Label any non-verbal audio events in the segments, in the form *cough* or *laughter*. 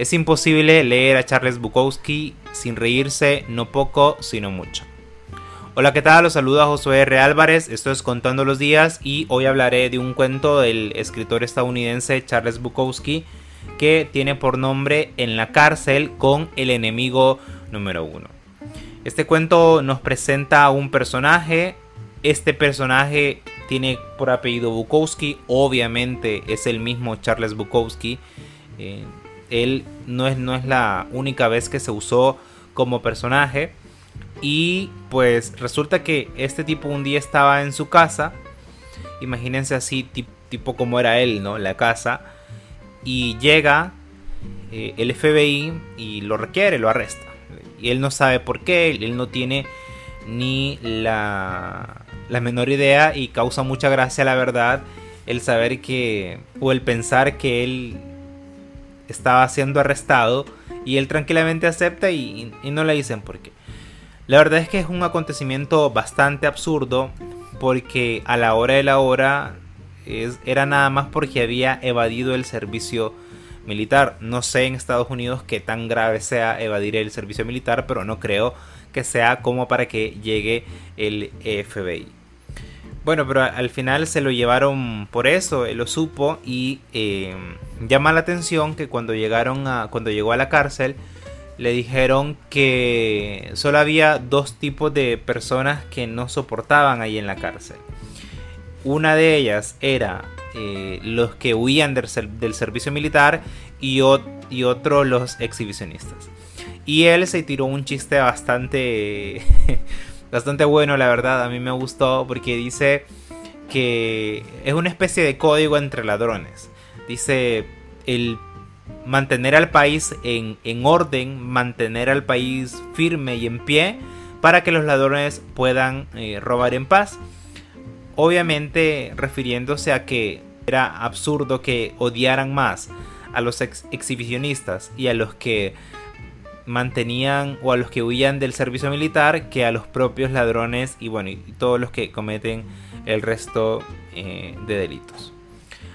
Es imposible leer a Charles Bukowski sin reírse no poco, sino mucho. Hola, ¿qué tal? Los saluda Josué R. Álvarez, esto es Contando los Días y hoy hablaré de un cuento del escritor estadounidense Charles Bukowski que tiene por nombre En la cárcel con el enemigo número uno. Este cuento nos presenta a un personaje, este personaje tiene por apellido Bukowski, obviamente es el mismo Charles Bukowski. Eh, él no es, no es la única vez que se usó como personaje. Y pues resulta que este tipo un día estaba en su casa. Imagínense así, tipo, como era él, ¿no? La casa. Y llega eh, el FBI y lo requiere, lo arresta. Y él no sabe por qué, él no tiene ni la, la menor idea y causa mucha gracia, la verdad, el saber que, o el pensar que él estaba siendo arrestado y él tranquilamente acepta y, no le dicen por qué. La verdad es que es un acontecimiento bastante absurdo porque a la hora de la hora era nada más porque había evadido el servicio militar. No sé en Estados Unidos qué tan grave sea evadir el servicio militar, pero no creo que sea como para que llegue el FBI. Bueno, pero al final se lo llevaron por eso, él lo supo y eh, llama la atención que cuando llegaron a, cuando llegó a la cárcel le dijeron que solo había dos tipos de personas que no soportaban ahí en la cárcel. Una de ellas era eh, los que huían del, servicio militar y, y otro los exhibicionistas. Y él se tiró un chiste bastante *laughs* bastante bueno, la verdad. A mí me gustó porque dice que es una especie de código entre ladrones. Dice el mantener al país en, orden, mantener al país firme y en pie para que los ladrones puedan eh, robar en paz. Obviamente refiriéndose a que era absurdo que odiaran más a los exhibicionistas y a los que mantenían o a los que huían del servicio militar que a los propios ladrones y bueno, y todos los que cometen el resto eh, de delitos.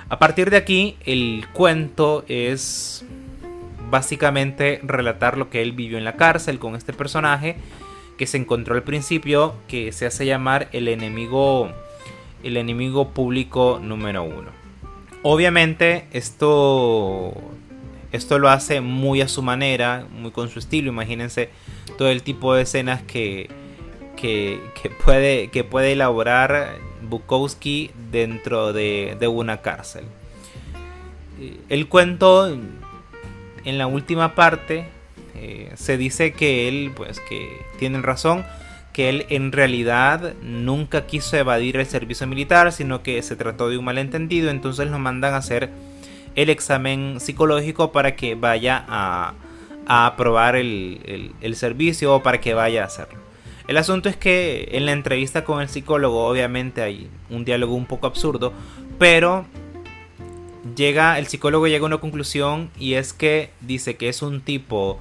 A partir de aquí, el cuento es básicamente relatar lo que él vivió en la cárcel con este personaje que se encontró al principio, que se hace llamar el enemigo, el enemigo público número uno. Obviamente, esto esto lo hace muy a su manera, muy con su estilo. Imagínense todo el tipo de escenas que, que, puede, que puede elaborar Bukowski dentro de, una cárcel. El cuento, en la última parte, eh, se dice que él, pues que tienen razón, que él en realidad nunca quiso evadir el servicio militar, sino que se trató de un malentendido, entonces lo mandan a hacer el examen psicológico para que vaya a, aprobar el, servicio o para que vaya a hacerlo. El asunto es que en la entrevista con el psicólogo obviamente hay un diálogo un poco absurdo, pero llega el psicólogo llega a una conclusión y es que dice que es un tipo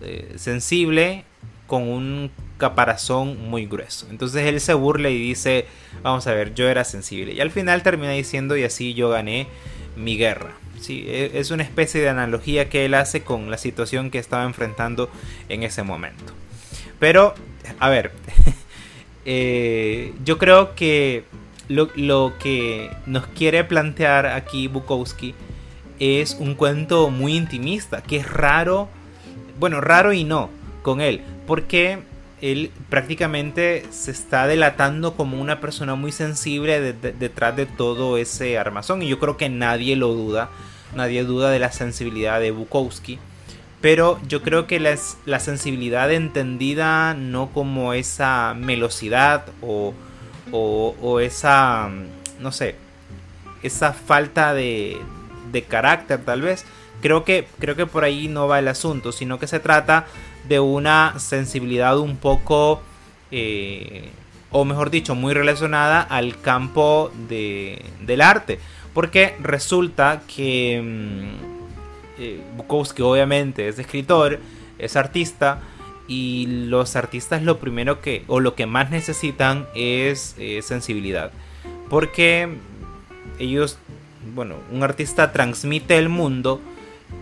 eh, sensible con un caparazón muy grueso. Entonces él se burla y dice, vamos a ver, yo era sensible. Y al final termina diciendo y así yo gané mi guerra. Sí, e, es una especie de analogía que él hace con la situación que estaba enfrentando en ese momento. Pero, a ver, *laughs* eh, yo creo que lo, lo, que nos quiere plantear aquí Bukowski es un cuento muy intimista, que es raro, bueno, raro y no con él, porque él prácticamente se está delatando como una persona muy sensible detrás de todo ese armazón. Y yo creo que nadie lo duda. Nadie duda de la sensibilidad de Bukowski. Pero yo creo que la, sensibilidad entendida no como esa melosidad o, o, esa, no sé, esa falta de, de carácter tal vez. Creo que, creo que por ahí no va el asunto, sino que se trata de una sensibilidad un poco, eh, o mejor dicho, muy relacionada al campo de, del arte. Porque resulta que mm, eh, Bukowski obviamente es escritor, es artista, y los artistas lo primero que, o lo que más necesitan es eh, sensibilidad. Porque ellos, bueno, un artista transmite el mundo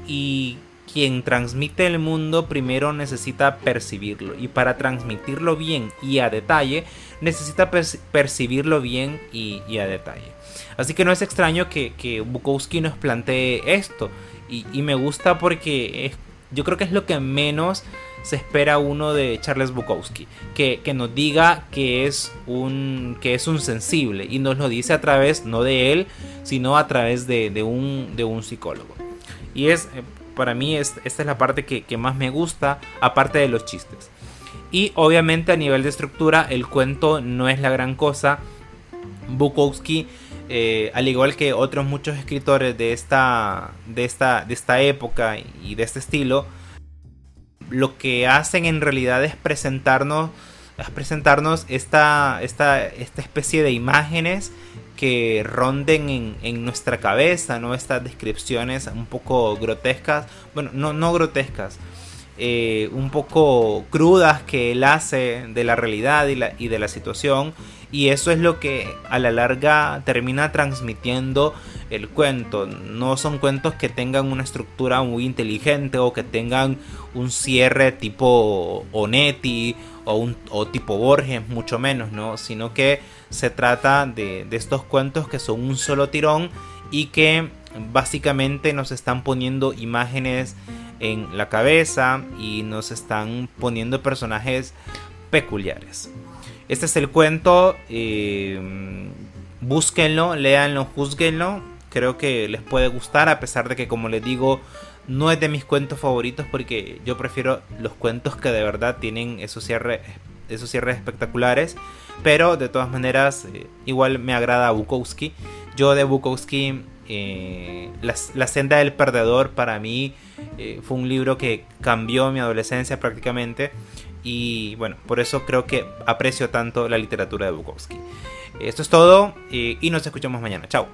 y quien transmite el mundo primero necesita percibirlo y para transmitirlo bien y a detalle necesita percibirlo bien y, a detalle. Así que no es extraño que, Bukowski nos plantee esto y, me gusta porque yo creo que es lo que menos se espera uno de Charles Bukowski, que, nos diga que es, un, que es un sensible y nos lo dice a través no de él, sino a través de, un, de un psicólogo. Y es, eh, para mí, esta es la parte que, más me gusta, aparte de los chistes. Y obviamente a nivel de estructura, el cuento no es la gran cosa. Bukowski, eh, al igual que otros muchos escritores de esta, de, esta, de esta época y de este estilo, lo que hacen en realidad es presentarnos, es presentarnos esta, esta, esta especie de imágenes que ronden en, nuestra cabeza, ¿no? Estas descripciones un poco grotescas, bueno, no, no grotescas, eh, un poco crudas que él hace de la realidad y, de la situación. Y eso es lo que a la larga termina transmitiendo el cuento. No son cuentos que tengan una estructura muy inteligente o que tengan un cierre tipo Onetti o, un, o tipo Borges, mucho menos, ¿no? Sino que se trata de, estos cuentos que son un solo tirón y que básicamente nos están poniendo imágenes en la cabeza y nos están poniendo personajes peculiares. Este es el cuento. Eh, búsquenlo, léanlo, juzguenlo. Creo que les puede gustar, a pesar de que, como les digo, no es de mis cuentos favoritos porque yo prefiero los cuentos que de verdad tienen esos cierres, esos cierres espectaculares. Pero de todas maneras, eh, igual me agrada Bukowski. Yo de Bukowski, eh, la, senda del perdedor para mí eh, fue un libro que cambió mi adolescencia prácticamente. Y bueno, por eso creo que aprecio tanto la literatura de Bukowski. Esto es todo y nos escuchamos mañana. Chao.